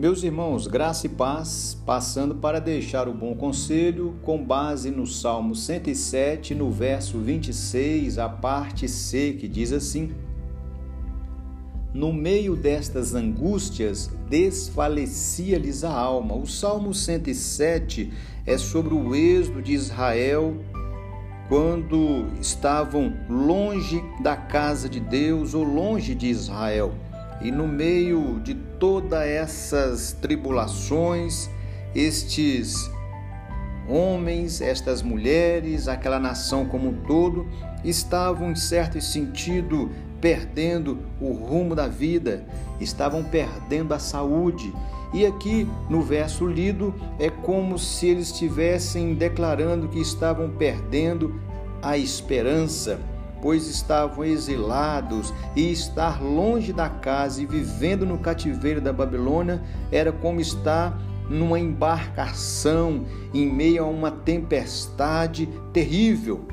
Meus irmãos, graça e paz, passando para deixar o bom conselho com base no Salmo 107, no verso 26, a parte C, que diz assim: No meio destas angústias, desfalecia-lhes a alma. O Salmo 107 é sobre o êxodo de Israel quando estavam longe da casa de Deus ou longe de Israel. E no meio de todas essas tribulações, estes homens, estas mulheres, aquela nação como um todo, estavam, em certo sentido, perdendo o rumo da vida, estavam perdendo a saúde. E aqui no verso lido é como se eles estivessem declarando que estavam perdendo a esperança pois estavam exilados e estar longe da casa e vivendo no cativeiro da Babilônia era como estar numa embarcação em meio a uma tempestade terrível.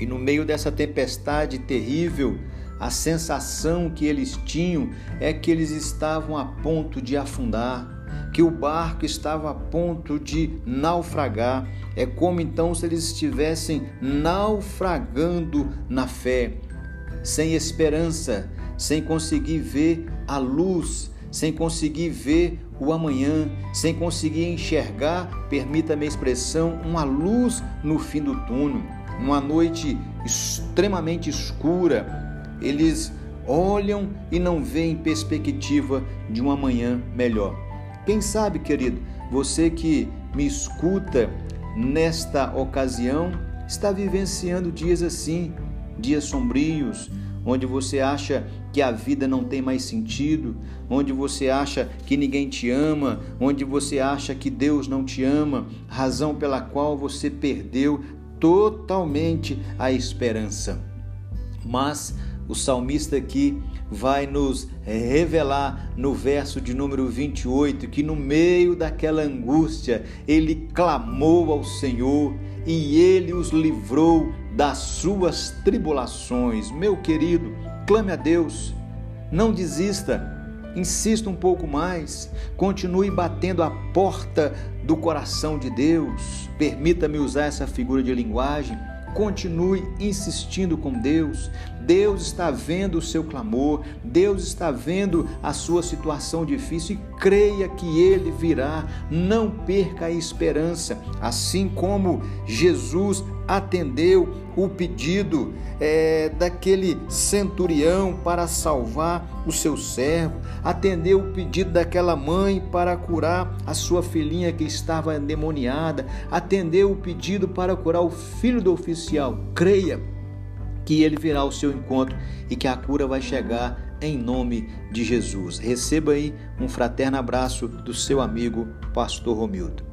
E no meio dessa tempestade terrível, a sensação que eles tinham é que eles estavam a ponto de afundar que o barco estava a ponto de naufragar. É como então se eles estivessem naufragando na fé, sem esperança, sem conseguir ver a luz, sem conseguir ver o amanhã, sem conseguir enxergar, permita-me a expressão, uma luz no fim do túnel, uma noite extremamente escura. Eles olham e não veem perspectiva de um amanhã melhor. Quem sabe, querido, você que me escuta nesta ocasião está vivenciando dias assim, dias sombrios, onde você acha que a vida não tem mais sentido, onde você acha que ninguém te ama, onde você acha que Deus não te ama, razão pela qual você perdeu totalmente a esperança. Mas o salmista aqui vai nos revelar no verso de número 28 que no meio daquela angústia ele clamou ao Senhor e ele os livrou das suas tribulações. Meu querido, clame a Deus, não desista. Insista um pouco mais, continue batendo a porta do coração de Deus. Permita-me usar essa figura de linguagem Continue insistindo com Deus. Deus está vendo o seu clamor, Deus está vendo a sua situação difícil e creia que Ele virá. Não perca a esperança, assim como Jesus atendeu o pedido é, daquele centurião para salvar o seu servo, atendeu o pedido daquela mãe para curar a sua filhinha que estava endemoniada, atendeu o pedido para curar o filho do oficial. Creia que ele virá ao seu encontro e que a cura vai chegar em nome de Jesus. Receba aí um fraterno abraço do seu amigo, Pastor Romildo.